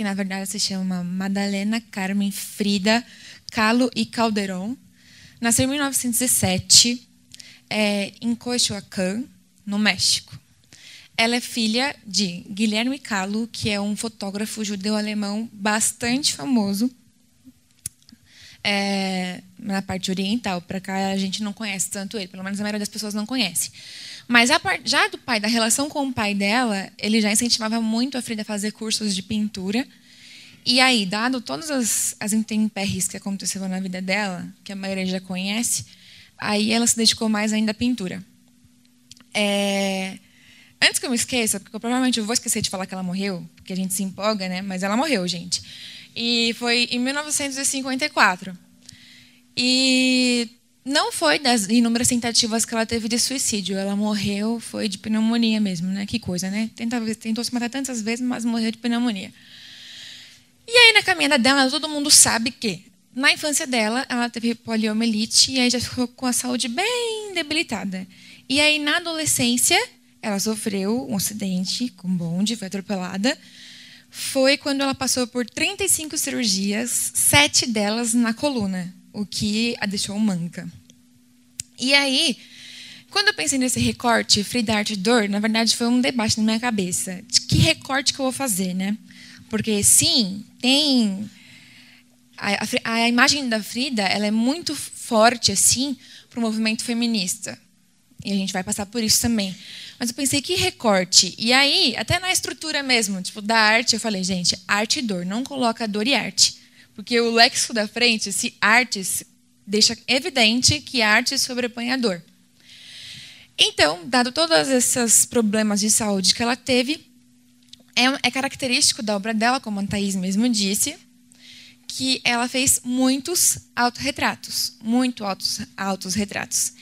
que na verdade se chama Madalena Carmen Frida Kahlo e Calderon. Nasceu em 1907 é, em Coyoacán, no México. Ela é filha de Guilherme Kahlo, que é um fotógrafo judeu-alemão bastante famoso é, na parte oriental. Para cá a gente não conhece tanto ele, pelo menos a maioria das pessoas não conhece. Mas já do pai, da relação com o pai dela, ele já incentivava muito a Frida a fazer cursos de pintura. E aí, dado todas as, as intempéries que aconteceram na vida dela, que a maioria já conhece, aí ela se dedicou mais ainda à pintura. É... Antes que eu me esqueça, porque eu provavelmente eu vou esquecer de falar que ela morreu, porque a gente se empolga, né? Mas ela morreu, gente. E foi em 1954. E não foi das inúmeras tentativas que ela teve de suicídio. Ela morreu, foi de pneumonia mesmo, né? Que coisa, né? Tentou, tentou se matar tantas vezes, mas morreu de pneumonia. E aí, na caminhada dela, todo mundo sabe que, na infância dela, ela teve poliomielite e aí já ficou com a saúde bem debilitada. E aí, na adolescência, ela sofreu um acidente com bonde, foi atropelada. Foi quando ela passou por 35 cirurgias, sete delas na coluna o que a deixou manca. E aí, quando eu pensei nesse recorte, Frida Arte Dor, na verdade foi um debate na minha cabeça. De que recorte que eu vou fazer, né? Porque, sim, tem... A, a, a imagem da Frida ela é muito forte, assim, para o movimento feminista. E a gente vai passar por isso também. Mas eu pensei, que recorte? E aí, até na estrutura mesmo, tipo, da arte, eu falei, gente, arte e dor, não coloca dor e arte. Porque o léxico da frente, se artes, deixa evidente que arte sobrepõe a dor. Então, dado todos esses problemas de saúde que ela teve, é, é característico da obra dela, como a Thaís mesmo disse, que ela fez muitos autorretratos, muito altos, altos retratos.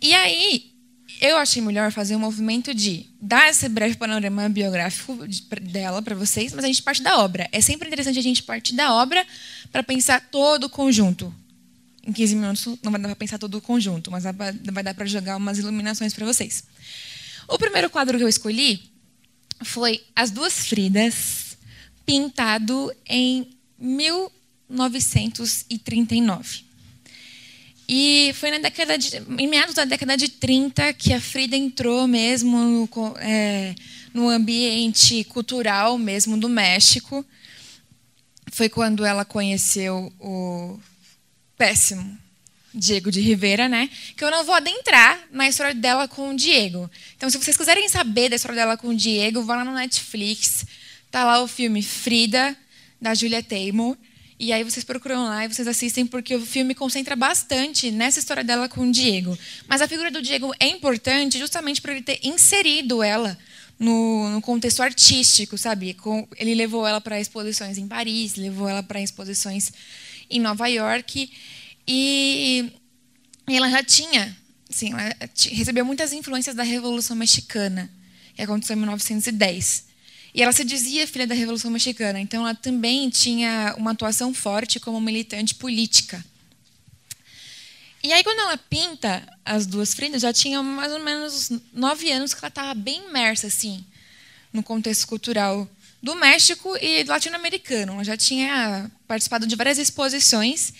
E aí, eu achei melhor fazer um movimento de dar esse breve panorama biográfico dela para vocês, mas a gente parte da obra. É sempre interessante a gente partir da obra para pensar todo o conjunto. Em 15 minutos não vai dar para pensar todo o conjunto, mas vai dar para jogar umas iluminações para vocês. O primeiro quadro que eu escolhi foi As Duas Fridas, pintado em 1939. E foi na década de, em meados da década de 30 que a Frida entrou mesmo no, é, no ambiente cultural mesmo do México. Foi quando ela conheceu o péssimo Diego de Rivera, né? Que eu não vou adentrar na história dela com o Diego. Então, se vocês quiserem saber da história dela com o Diego, vá lá no Netflix. Tá lá o filme Frida da Julia Taymor. E aí vocês procuram lá e vocês assistem porque o filme concentra bastante nessa história dela com o Diego. Mas a figura do Diego é importante justamente por ele ter inserido ela no, no contexto artístico, sabe? Com, ele levou ela para exposições em Paris, levou ela para exposições em Nova York e, e ela já tinha, assim, recebeu muitas influências da Revolução Mexicana, que aconteceu em 1910. E ela se dizia filha da Revolução Mexicana, então ela também tinha uma atuação forte como militante política. E aí, quando ela pinta as duas Fridas, já tinha mais ou menos nove anos que ela estava bem imersa assim, no contexto cultural do México e latino-americano. Ela já tinha participado de várias exposições.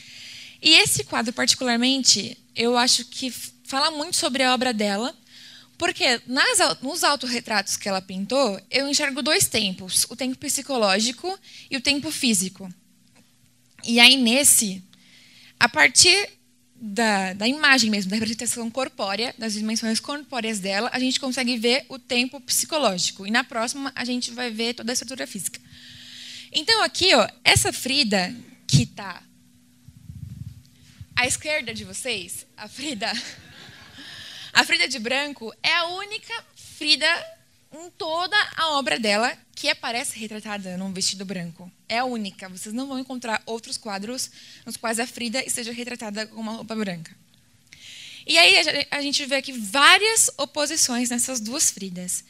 E esse quadro, particularmente, eu acho que fala muito sobre a obra dela, porque nas, nos autorretratos que ela pintou, eu enxergo dois tempos: o tempo psicológico e o tempo físico. E aí, nesse, a partir da, da imagem mesmo, da representação corpórea, das dimensões corpóreas dela, a gente consegue ver o tempo psicológico. E na próxima, a gente vai ver toda a estrutura física. Então, aqui, ó, essa Frida, que está à esquerda de vocês, a Frida a Frida de branco é a única Frida em toda a obra dela que aparece retratada num vestido branco. É a única. Vocês não vão encontrar outros quadros nos quais a Frida esteja retratada com uma roupa branca. E aí a gente vê aqui várias oposições nessas duas Fridas.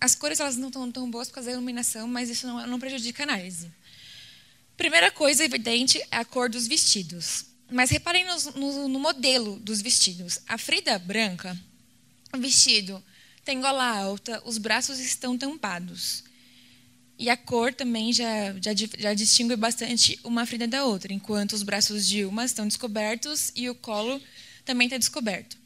as cores elas não estão tão boas por causa da iluminação, mas isso não, não prejudica a análise. Primeira coisa evidente é a cor dos vestidos. Mas reparem no, no, no modelo dos vestidos. A Frida branca, o vestido tem gola alta, os braços estão tampados. E a cor também já, já, já, distingue bastante uma Frida da outra, enquanto os braços de uma estão descobertos e o colo também está descoberto.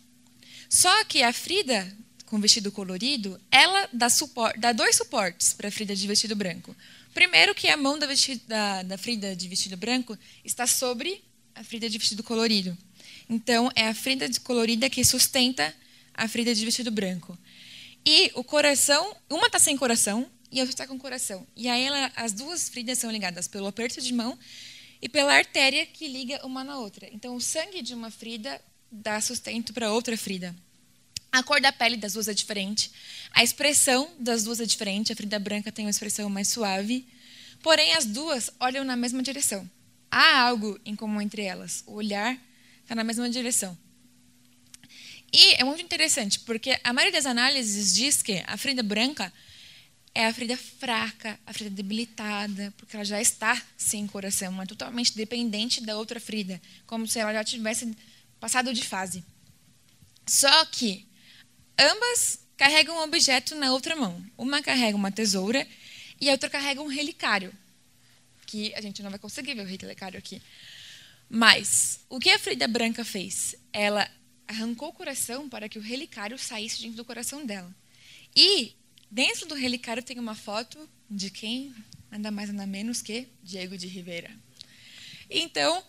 Só que a Frida, com vestido colorido, ela dá, dá dois suportes para a Frida de vestido branco. Primeiro, que a mão da, vestido, da, da Frida de vestido branco está sobre a Frida de vestido colorido. Então, é a Frida colorida que sustenta a Frida de vestido branco. E o coração, uma está sem coração e a outra está com coração. E aí ela, as duas Fridas são ligadas pelo aperto de mão e pela artéria que liga uma na outra. Então o sangue de uma Frida dá sustento para outra Frida. A cor da pele das duas é diferente. A expressão das duas é diferente. A Frida branca tem uma expressão mais suave. Porém, as duas olham na mesma direção. Há algo em comum entre elas. O olhar está na mesma direção. E é muito interessante, porque a maioria das análises diz que a Frida branca é a Frida fraca, a Frida debilitada, porque ela já está sem coração, é totalmente dependente da outra Frida, como se ela já tivesse passado de fase. Só que ambas carregam um objeto na outra mão. Uma carrega uma tesoura e a outra carrega um relicário, que a gente não vai conseguir ver o relicário aqui. Mas o que a Frida branca fez? Ela arrancou o coração para que o relicário saísse dentro do coração dela. E dentro do relicário tem uma foto de quem? Nada mais nada menos que Diego de Rivera. Então,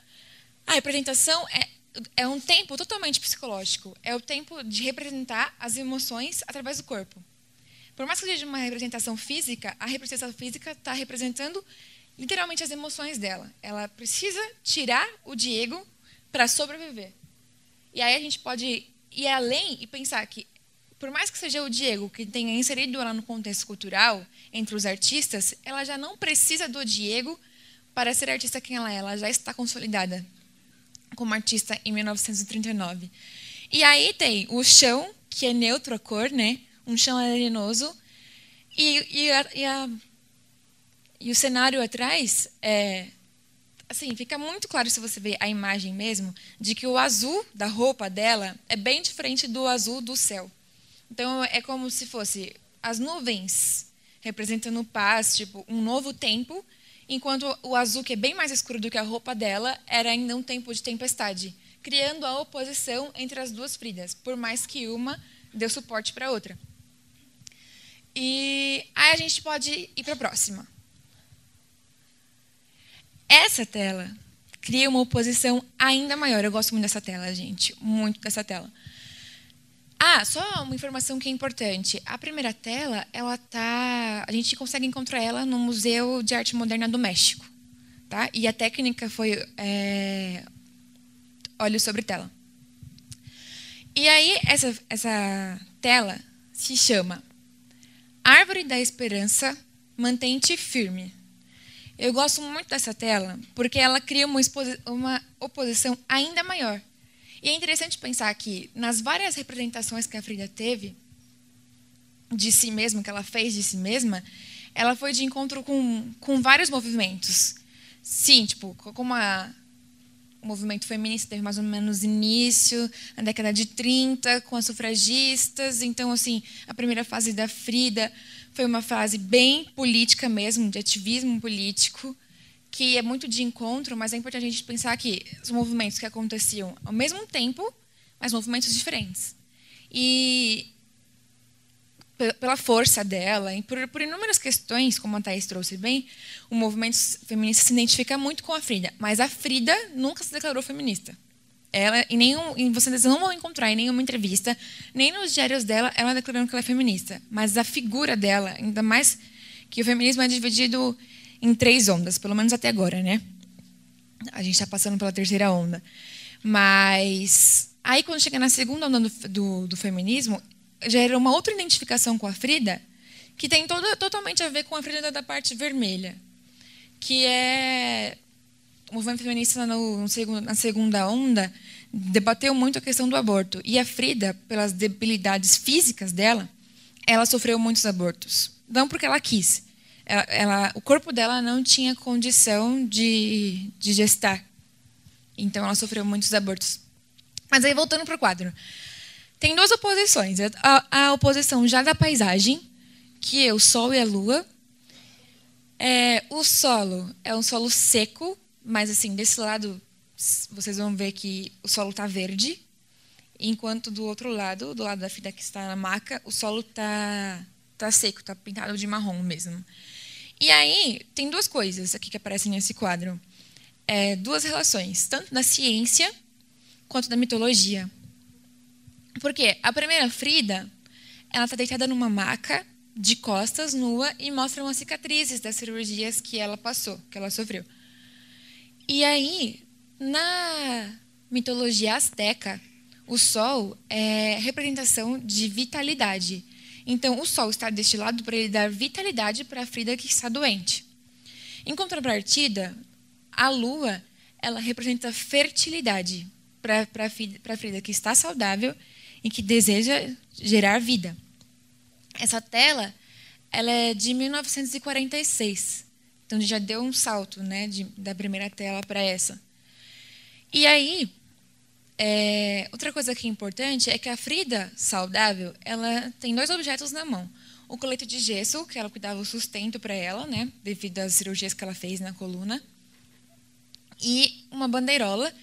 a representação é, é um tempo totalmente psicológico. É o tempo de representar as emoções através do corpo. Por mais que seja uma representação física, a representação física está representando literalmente as emoções dela. Ela precisa tirar o Diego para sobreviver. E aí a gente pode ir além e pensar que, por mais que seja o Diego que tenha inserido ela no contexto cultural, entre os artistas, ela já não precisa do Diego para ser artista quem ela é. Ela já está consolidada como artista em 1939. E aí tem o chão, que é neutro a cor, né? um chão arenoso, e, e, a, e, a, e o cenário atrás é assim, fica muito claro se você ver a imagem mesmo, de que o azul da roupa dela é bem diferente do azul do céu. Então é como se fosse as nuvens representando paz, tipo um novo tempo, enquanto o azul que é bem mais escuro do que a roupa dela era ainda um tempo de tempestade, criando a oposição entre as duas Fridas, por mais que uma deu suporte para a outra. E aí a gente pode ir para a próxima. Essa tela cria uma oposição ainda maior. Eu gosto muito dessa tela, gente. Muito dessa tela. Ah, só uma informação que é importante. A primeira tela, ela tá, a gente consegue encontrar ela no Museu de Arte Moderna do México, tá? E a técnica foi é, óleo sobre tela. E aí essa essa tela se chama Árvore da Esperança, mantente firme. Eu gosto muito dessa tela porque ela cria uma, uma oposição ainda maior. E é interessante pensar que, nas várias representações que a Frida teve de si mesma, que ela fez de si mesma, ela foi de encontro com, com vários movimentos. Sim, tipo, como a, o movimento feminista teve mais ou menos início na década de 30, com as sufragistas. Então, assim, a primeira fase da Frida foi uma fase bem política mesmo, de ativismo político, que é muito de encontro, mas é importante a gente pensar que os movimentos que aconteciam ao mesmo tempo, mas movimentos diferentes. E pela força dela, e por, por, inúmeras questões, como a Thais trouxe bem, o movimento feminista se identifica muito com a Frida, mas a Frida nunca se declarou feminista. Ela, em nenhum, em, vocês não vão encontrar em nenhuma entrevista, nem nos diários dela, ela declarando que ela é feminista. Mas a figura dela, ainda mais que o feminismo é dividido em três ondas, pelo menos até agora, né? A gente está passando pela terceira onda. Mas aí, quando chega na segunda onda do, do, do feminismo, gera uma outra identificação com a Frida, que tem toda, totalmente a ver com a Frida da parte vermelha, que é o movimento feminista no, na segunda onda debateu muito a questão do aborto. E a Frida, pelas debilidades físicas dela, ela sofreu muitos abortos. Não porque ela quis. Ela, ela, o corpo dela não tinha condição de, de gestar. Então ela sofreu muitos abortos. Mas aí, voltando para o quadro. Tem duas oposições. A, a, oposição já da paisagem, que é o sol e a lua. É, o solo é um solo seco, mas assim, desse lado vocês vão ver que o solo está verde, enquanto do outro lado, do lado da filha que está na maca, o solo está tá seco, está pintado de marrom mesmo. E aí, tem duas coisas aqui que aparecem nesse quadro. É, duas relações, tanto da ciência quanto da mitologia. Porque a primeira Frida, ela está deitada numa maca, de costas, nua, e mostra umas cicatrizes das cirurgias que ela passou, que ela sofreu. E aí, na mitologia asteca, o sol é representação de vitalidade. Então, o sol está deste lado para ele dar vitalidade para a Frida que está doente. Em contrapartida, a lua ela representa fertilidade para a Frida que está saudável e que deseja gerar vida. Essa tela ela é de 1946. Então já deu um salto né, de, da primeira tela para essa. E aí, é, outra coisa que é importante é que a Frida saudável, ela tem dois objetos na mão. O colete de gesso, que ela cuidava o sustento para ela, né, devido às cirurgias que ela fez na coluna. E uma bandeirola,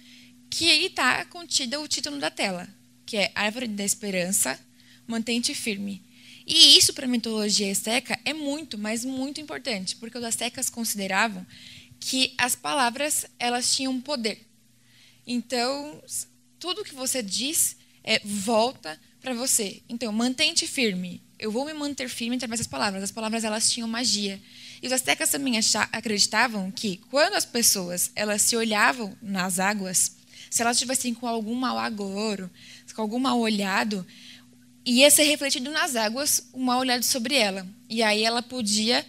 que aí está contida o título da tela, que é Árvore da Esperança, mantente firme. E isso para a mitologia azteca é muito, mas muito importante, porque os astecas consideravam que as palavras elas tinham poder. Então, tudo que você diz é, volta para você. Então, mantente firme. Eu vou me manter firme através das palavras. As palavras elas tinham magia. E os astecas também acreditavam que quando as pessoas elas se olhavam nas águas, se elas estivessem com algum mau agouro, com algum mal olhado, ia ser refletido nas águas um mal olhado sobre ela. E aí ela podia,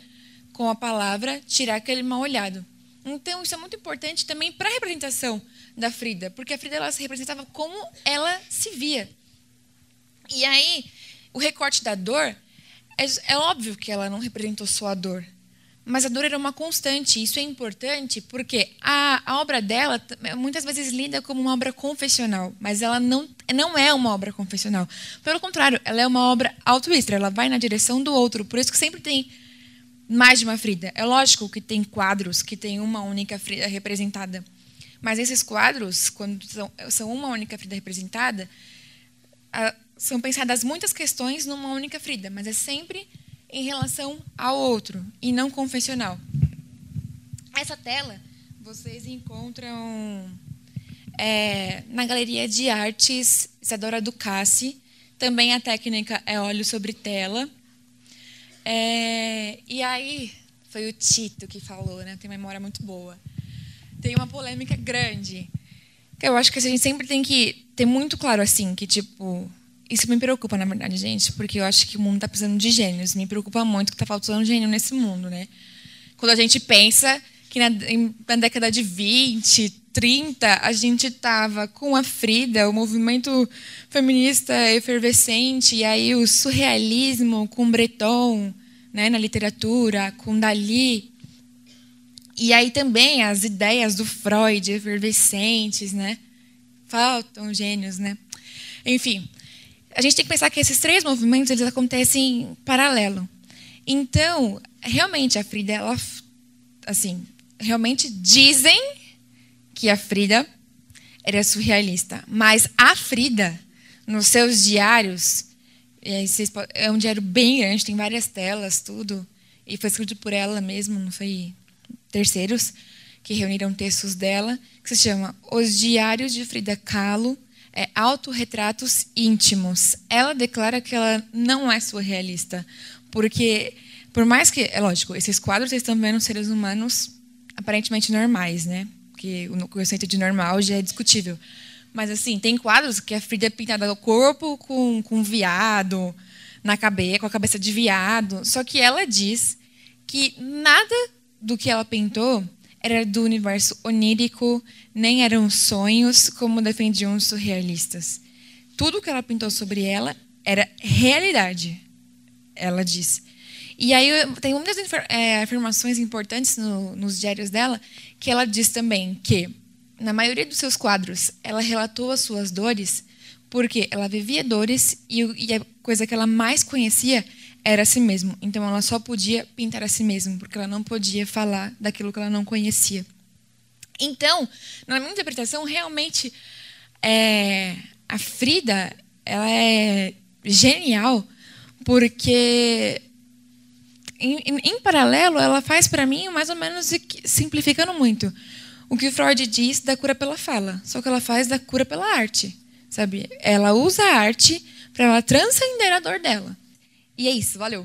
com a palavra, tirar aquele mal olhado. Então, isso é muito importante também para a representação da Frida, porque a Frida ela se representava como ela se via. E aí, o recorte da dor, é, é óbvio que ela não representou só a dor, mas a dor era uma constante. Isso é importante porque a, a obra dela muitas vezes lida como uma obra confessional, mas ela não, não é uma obra confessional. Pelo contrário, ela é uma obra altruísta, ela vai na direção do outro. Por isso que sempre tem mais de uma Frida. É lógico que tem quadros que tem uma única Frida representada. Mas esses quadros, quando são, são uma única Frida representada, a, são pensadas muitas questões numa única Frida, mas é sempre em relação ao outro e não confessional. Essa tela vocês encontram é, na Galeria de Artes Isadora Ducassi. Também a técnica é óleo sobre tela. É, e aí, foi o Tito que falou, né? Tem memória muito boa. Tem uma polêmica grande. Que eu acho que a gente sempre tem que ter muito claro assim, que tipo, isso me preocupa, na verdade, gente, porque eu acho que o mundo está precisando de gênios. Me preocupa muito que está faltando gênio nesse mundo, né? Quando a gente pensa que na, na década de 20, 30, a gente estava com a Frida, o movimento feminista efervescente, e aí o surrealismo com Breton, né, na literatura, com Dali. E aí também as ideias do Freud efervescentes, né? Faltam gênios, né? Enfim, a gente tem que pensar que esses três movimentos eles acontecem em paralelo. Então, realmente a Frida, ela, assim, realmente dizem que a Frida era surrealista, mas a Frida, nos seus diários, é um diário bem grande, tem várias telas, tudo, e foi escrito por ela mesma, não foi terceiros que reuniram textos dela, que se chama Os Diários de Frida Kahlo, é, Autorretratos Íntimos. Ela declara que ela não é surrealista, porque, por mais que, é lógico, esses quadros estão vendo seres humanos aparentemente normais, né? Porque o conceito de normal já é discutível. Mas, assim, tem quadros que a Frida é pintada o corpo com, com viado na cabeça, com a cabeça de viado. Só que ela diz que nada do que ela pintou era do universo onírico, nem eram sonhos, como defendiam os surrealistas. Tudo que ela pintou sobre ela era realidade, ela diz. E aí tem muitas é, afirmações importantes no, nos diários dela, que ela diz também que, na maioria dos seus quadros, ela relatou as suas dores porque ela vivia dores e, e a coisa que ela mais conhecia era a si mesma. Então ela só podia pintar a si mesma, porque ela não podia falar daquilo que ela não conhecia. Então, na minha interpretação, realmente é, a Frida ela é genial porque em, em, em paralelo ela faz para mim mais ou menos simplificando muito o que Freud diz da cura pela fala, só que ela faz da cura pela arte, sabe? Ela usa a arte para ela transcender a dor dela. E é isso, valeu!